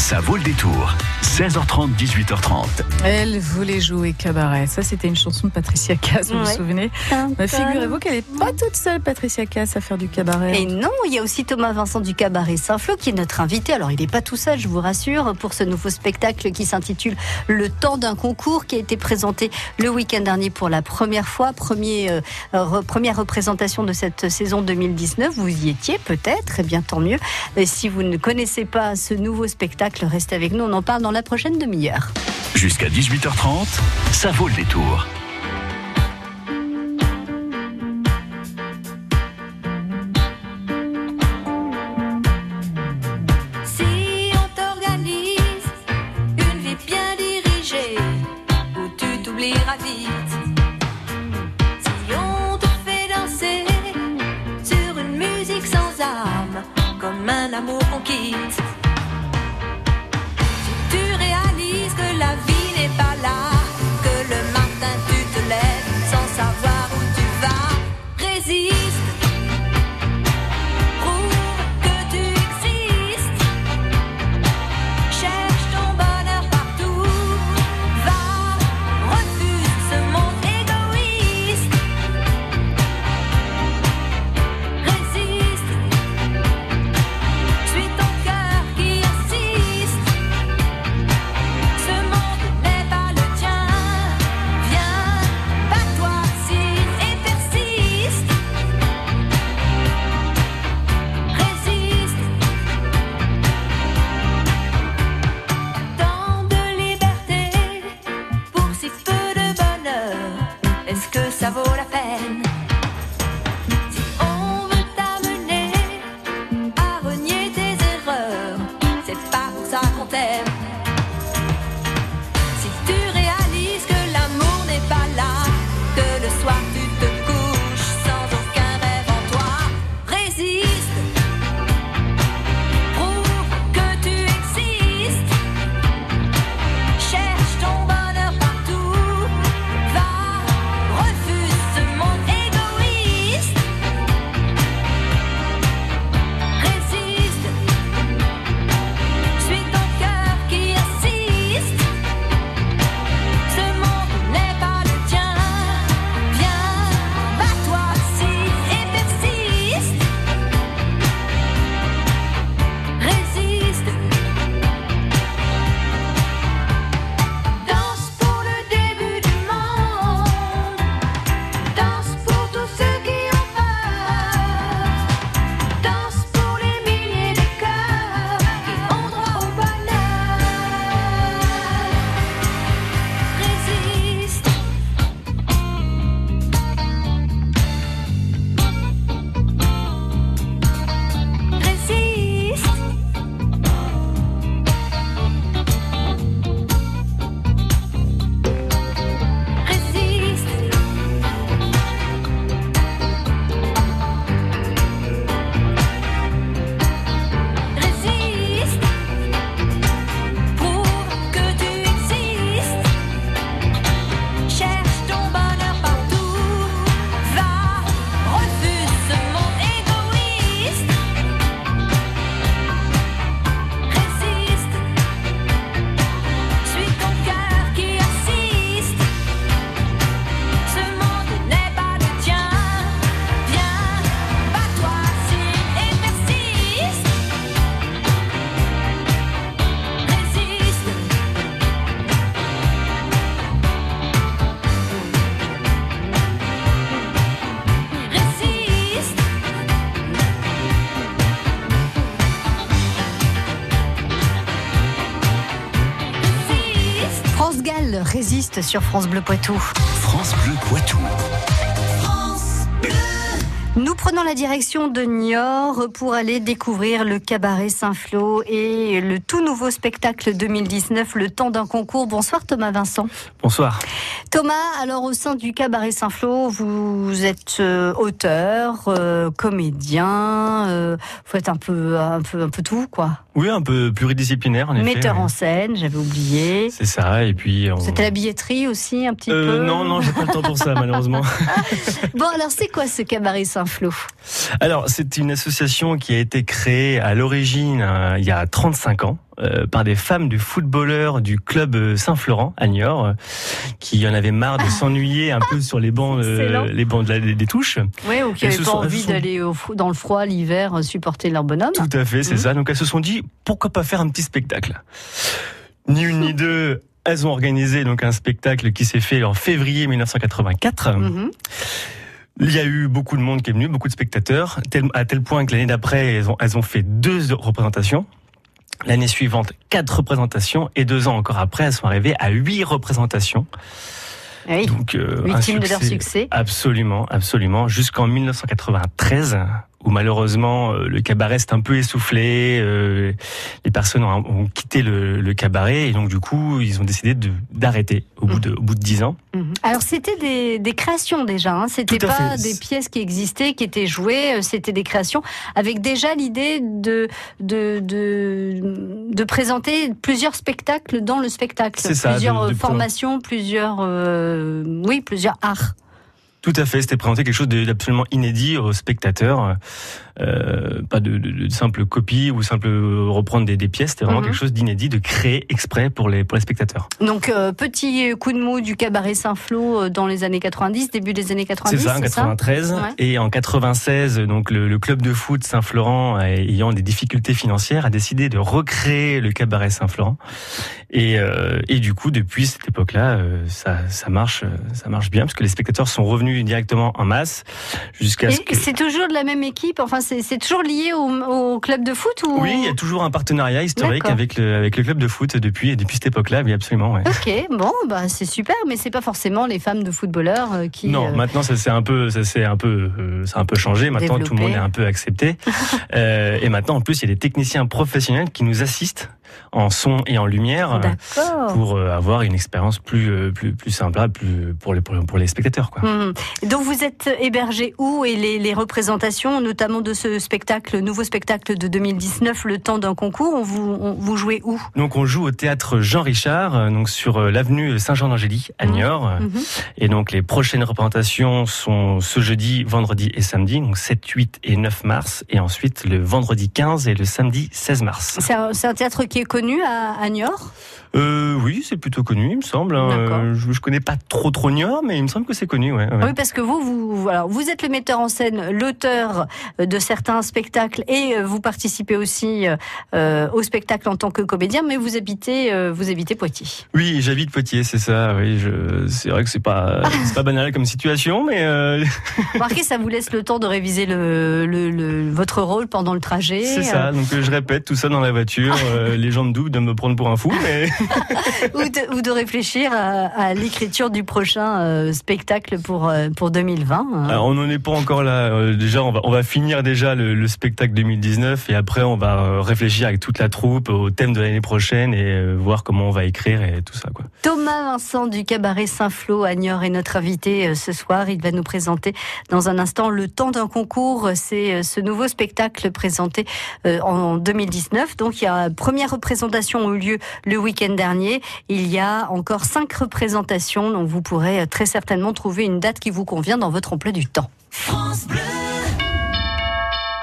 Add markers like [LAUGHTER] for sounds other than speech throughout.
Ça vaut le détour. 16h30, 18h30. Elle voulait jouer cabaret. Ça, c'était une chanson de Patricia Cass, vous vous souvenez Bah, Figurez-vous qu'elle n'est pas toute seule, Patricia Cass, à faire du cabaret. Et non, il y a aussi Thomas Vincent du Cabaret Saint-Floc qui est notre invité. Alors, il n'est pas tout seul, je vous rassure, pour ce nouveau spectacle qui s'intitule Le temps d'un concours, qui a été présenté le week-end dernier pour la première fois. Premier, euh, re- première représentation de cette saison 2019. Vous y étiez peut-être, et bien tant mieux. Et si vous ne connaissez pas ce nouveau spectacle, restez avec nous, on en parle dans la prochaine demi-heure. Jusqu'à 18h30, ça vaut le détour. Résiste sur France Bleu Poitou. France Bleu Poitou. Nous prenons la direction de Niort pour aller découvrir le cabaret Saint-Floc et le tout nouveau spectacle 2019, Le temps d'un concours. Bonsoir Thomas Vincent. Bonsoir. Thomas, alors au sein du cabaret Saint-Floc, vous êtes euh, auteur, euh, comédien, euh, vous faites un peu, un peu, un peu tout quoi. Oui, un peu pluridisciplinaire en effet. Metteur oui. en scène, j'avais oublié. C'est ça, et puis... on- êtes à la billetterie aussi un petit Euh, peu. non, non, j'ai pas le temps pour ça, [LAUGHS] malheureusement. Bon alors c'est quoi ce cabaret Alors, c'est une association qui a été créée à l'origine euh, il y a 35 ans. euh, par des femmes de footballeurs du club euh, Saint-Florent à Niort, euh, qui en avaient marre de s'ennuyer un peu sur les bancs, les bancs de la- des, des touches. Oui, ou qui n'avaient pas sont- envie sont- d'aller dans le froid l'hiver supporter leur bonhomme. Tout à fait, c'est Mhm. ça. Donc elles se sont dit pourquoi pas faire un petit spectacle? Ni une ni deux. Elles ont organisé donc un spectacle qui s'est fait en février 1984. Mhm. Il y a eu beaucoup de monde qui est venu, beaucoup de spectateurs, tel- à tel point que l'année d'après, elles ont, elles ont fait deux représentations. L'année suivante, quatre représentations. Et deux ans encore après, elles sont arrivées à huit représentations. Oui, Donc, euh, un victime de leur succès. Absolument, absolument. Jusqu'en 1993, où malheureusement euh, le cabaret s'est un peu essoufflé, euh, les personnes ont, ont quitté le, le cabaret et donc du coup ils ont décidé d'arrêter au bout de au bout de dix ans. Mhm. Alors c'était des, des créations déjà, hein. c'était pas fait. des pièces qui existaient, qui étaient jouées, euh, c'était des créations avec déjà l'idée de, de, de, de présenter plusieurs spectacles dans le spectacle, C'est ça, plusieurs de- formations, plusieurs, euh, oui, plusieurs arts. Tout à fait, c'était présenter quelque chose d'absolument inédit aux spectateurs, euh, pas de, de, de simple copie ou simple euh, reprendre des, des pièces, c'était vraiment Mhm. quelque chose d'inédit, de créer exprès pour les pour les spectateurs. Donc euh, petit coup de mou du cabaret Saint-Flour euh, dans les années 90, début des années 90, C'est ça, en 93. Ouais. Et en 96, donc le, le club de foot Saint-Florent, ayant des difficultés financières, a décidé de recréer le cabaret Saint-Florent. Et, euh, et du coup, depuis cette époque-là, ça, ça marche, ça marche bien parce que les spectateurs sont revenus directement en masse jusqu'à ce que. c'est toujours de la même équipe, enfin c'est c'est toujours lié au, au club de foot ou Oui, il y a toujours un partenariat historique avec le, avec le club de foot depuis, depuis cette époque-là, oui, absolument. Ouais. Ok, bon, bah c'est super, mais c'est pas forcément les femmes de footballeurs euh, qui. Non, euh, maintenant ça s'est un peu, ça s'est un peu, euh, ça a un peu changé. Maintenant tout le monde est un peu accepté. [LAUGHS] Euh, et maintenant en plus il y a des techniciens professionnels qui nous assistent en son et en lumière euh, pour euh, avoir une expérience plus, euh, plus, plus simple, plus pour les, pour, pour les spectateurs quoi. Mhm. Donc vous êtes hébergé où et les, les représentations, notamment de ce spectacle, nouveau spectacle de 2019, le temps d'un concours, on vous, on- vous jouez où? Donc on joue au théâtre Jean Richard, donc sur l'avenue Saint-Jean-d'Angély à Mhm. Niort. Mhm. Et donc les prochaines représentations sont ce jeudi, vendredi et samedi, donc 7, 8 et 9 mars, et ensuite le vendredi 15 et le samedi 16 mars. C'est un, c'est un théâtre qui est connu à, à Niort? Euh, oui, c'est plutôt connu, il me semble. hein. Euh, je, je connais pas trop trop Niort, mais il me semble que c'est connu. Ouais, ouais. Oui, parce que vous, vous, alors, vous êtes le metteur en scène, l'auteur euh, de certains spectacles, et euh, vous participez aussi euh, au spectacle en tant que comédien, mais vous habitez, euh, vous habitez Poitiers. Oui, j'habite Poitiers, c'est ça. Oui, je... c'est vrai que c'est pas [LAUGHS] c'est pas banal comme situation, mais euh, [LAUGHS] Remarquez, ça vous laisse le temps de réviser le, le- le- votre rôle pendant le trajet. c'est ça. Donc euh, je répète tout ça dans la voiture. euh, les gens me doutent de me prendre pour un fou, mais [LAUGHS] [LAUGHS] ou, de, ou de réfléchir à, à l'écriture du prochain euh, spectacle pour, euh, pour 2020. hein. Alors, on n'en est pas encore là. Euh, déjà, on va, on va finir déjà le, le spectacle 2019 et après, on va réfléchir avec toute la troupe au thème de l'année prochaine et voir comment on va écrire et tout ça. Quoi. Thomas Vincent du cabaret Saint-Flour à Niort est notre invité ce soir. Il va nous présenter dans un instant Le temps d'un concours. C'est ce nouveau spectacle présenté en 2019. Donc il y a première représentation a eu lieu le week-end dernier. Il y a encore cinq représentations. Donc vous pourrez euh, très certainement trouver une date qui vous convient dans votre emploi du temps.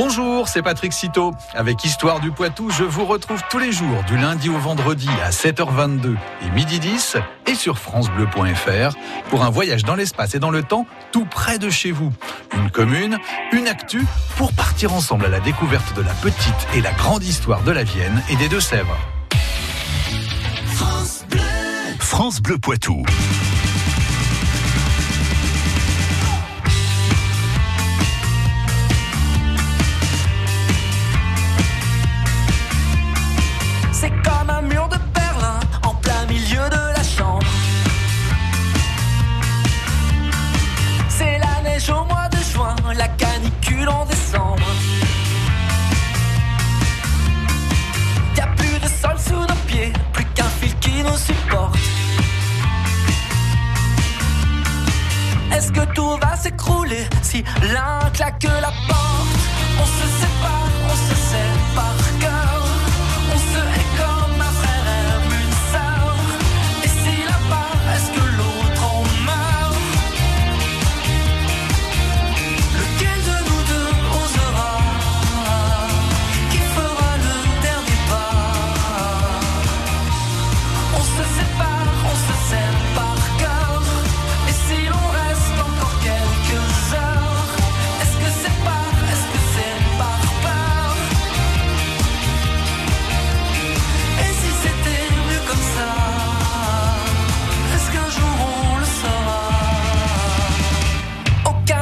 Bonjour, c'est Patrick Citeau. Avec Histoire du Poitou, je vous retrouve tous les jours, du lundi au vendredi à 7h22 et midi 10 et sur FranceBleu.fr pour un voyage dans l'espace et dans le temps tout près de chez vous. Une commune, une actu pour partir ensemble à la découverte de la petite et la grande histoire de la Vienne et des Deux-Sèvres. France Bleu Poitou.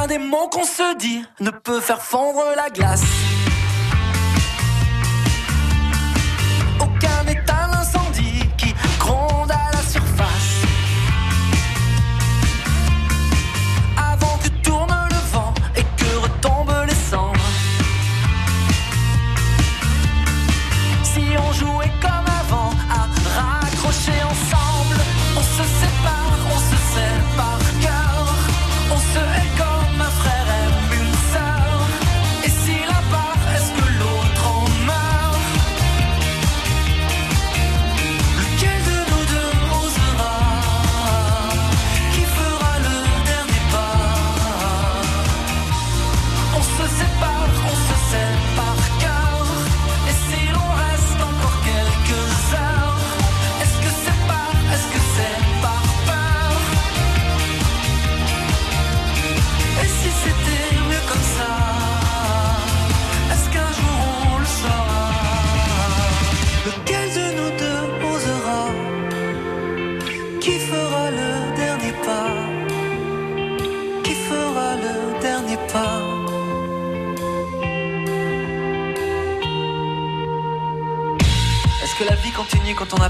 Des mots qu'on se dit ne peut faire fondre la glace.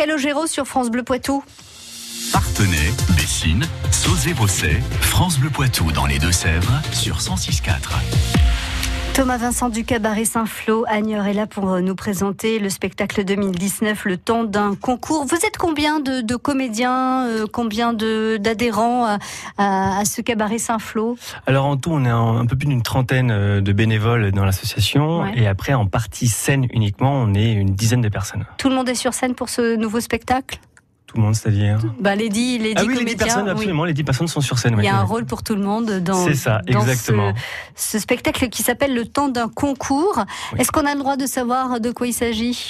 Calogero sur France Bleu Poitou. Partenay, Bessines, Sauzé-Bosset, France Bleu Poitou dans les Deux-Sèvres sur 106.4. Thomas Vincent du cabaret Saint-Flour, Agneur est là pour euh, nous présenter le spectacle 2019, le temps d'un concours. Vous êtes combien de, de comédiens, euh, combien d'adhérents à, à- à ce cabaret Saint-Flour Alors en tout, on est un, un peu plus d'une trentaine euh, de bénévoles dans l'association. Ouais. Et après, en partie scène uniquement, on est une dizaine de personnes. Tout le monde est sur scène pour ce nouveau spectacle? Tout le monde, c'est-à-dire bah, Les dix, les dix Ah oui, les comédiens. dix personnes, oui. absolument. Les dix personnes sont sur scène. Il y a oui. un rôle pour tout le monde dans, ça, dans exactement. Ce, ce spectacle qui s'appelle Le temps d'un concours. Est-ce qu'on a le droit de savoir de quoi il s'agit?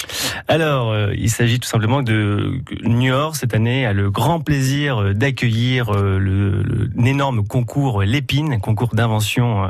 Alors, euh, il s'agit tout simplement de Niort cette année a le grand plaisir euh, d'accueillir euh, l'énorme concours Lépine, un concours d'invention. euh,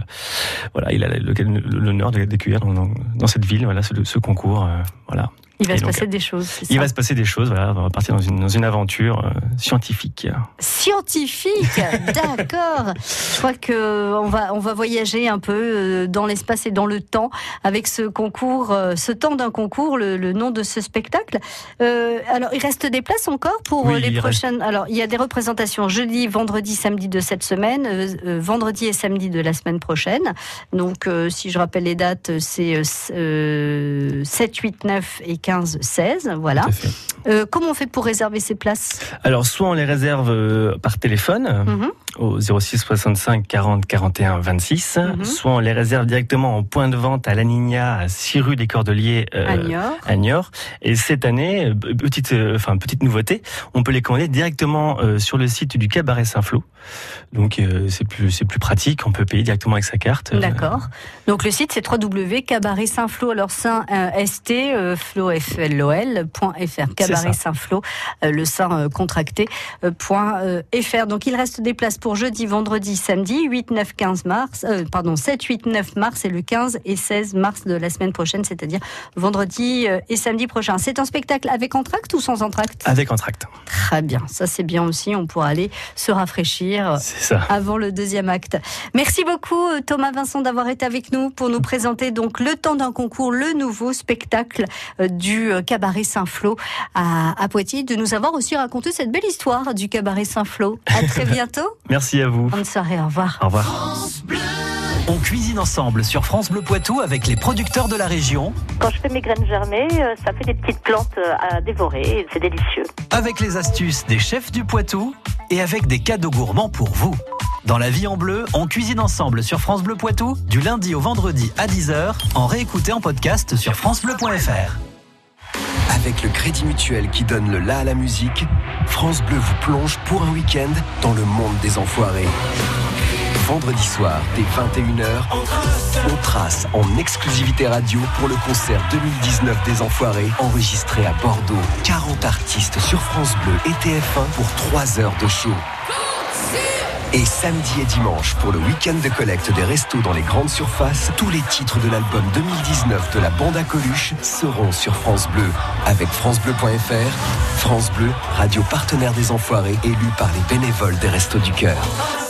voilà, il a l'honneur d'accueillir dans, dans, dans cette ville, voilà, ce, ce concours. euh, voilà. Il va Et se donc, passer des choses. Il ça va se passer des choses. Voilà, on va partir dans une, dans une aventure euh, scientifique. Scientifique, [LAUGHS] d'accord. Je crois que on va on va voyager un peu euh, dans l'espace et dans le temps avec ce concours, euh, ce temps d'un concours, le, le nom de ce spectacle. Euh, alors il reste des places encore pour Oui, les reste. prochaines? Alors il y a des représentations jeudi, vendredi, samedi de cette semaine, euh, vendredi et samedi de la semaine prochaine. Donc si je rappelle les dates, c'est euh, s- euh, 7, 8, 9 et 15, 16. Voilà. Euh, comment on fait pour réserver ces places? Alors, soit on les réserve euh, par téléphone Mhm. Au 06 65 40 41 26, Mhm. soit on les réserve directement en point de vente à l'Anigna, à 6 rue des Cordeliers. euh, à Niort à Niort. Et cette année, euh, petite, euh, enfin petite nouveauté, on peut les commander directement euh, sur le site du cabaret Saint-Flour. Donc c'est plus c'est plus pratique, on peut payer directement avec sa carte. D'accord. Donc le site c'est www.cabaret Saint-Flour, alors Saint ST, Flo F L O L, point .fr, cabaret euh, le Saint contracté, point, .fr. Donc il reste des places pour jeudi, vendredi, samedi, 8, 9, 15 mars, euh, pardon, 7, 8, 9 mars et le 15 et 16 mars de la semaine prochaine, c'est-à-dire vendredi euh, et samedi prochain. C'est un spectacle avec entracte ou sans entracte? Avec entracte. Très bien, ça c'est bien aussi, on pourra aller se rafraîchir ça. avant le deuxième acte. Merci beaucoup euh, Thomas Vincent d'avoir été avec nous pour nous présenter donc le temps d'un concours, le nouveau spectacle euh, du euh, cabaret Saint-Floc à, à Poitiers, de nous avoir aussi raconté cette belle histoire du cabaret Saint-Floc. À très [LAUGHS] bientôt. Merci à vous. Bonne soirée, au revoir. Au revoir. On cuisine ensemble sur France Bleu Poitou avec les producteurs de la région, Quand je fais mes graines germées, euh, ça fait des petites plantes euh, à dévorer. et C'est délicieux. avec les astuces des chefs du Poitou et avec des cadeaux gourmands pour vous. Dans la vie en bleu, on cuisine ensemble sur France Bleu Poitou du lundi au vendredi à 10h en réécouté en podcast sur francebleu.fr. Avec le Crédit Mutuel qui donne le la à la musique, France Bleu vous plonge pour un week-end dans le monde des enfoirés. Vendredi soir, dès 21h, on trace en exclusivité radio pour le concert 2019 des Enfoirés, enregistré à Bordeaux. 40 artistes sur France Bleu et TF1 pour 3 heures de show. Et samedi et dimanche, pour le week-end de collecte des restos dans les grandes surfaces, tous les titres de l'album 2019 de la bande à Coluche seront sur France Bleu. Avec FranceBleu.fr, France Bleu, radio partenaire des Enfoirés, élu par les bénévoles des Restos du Cœur.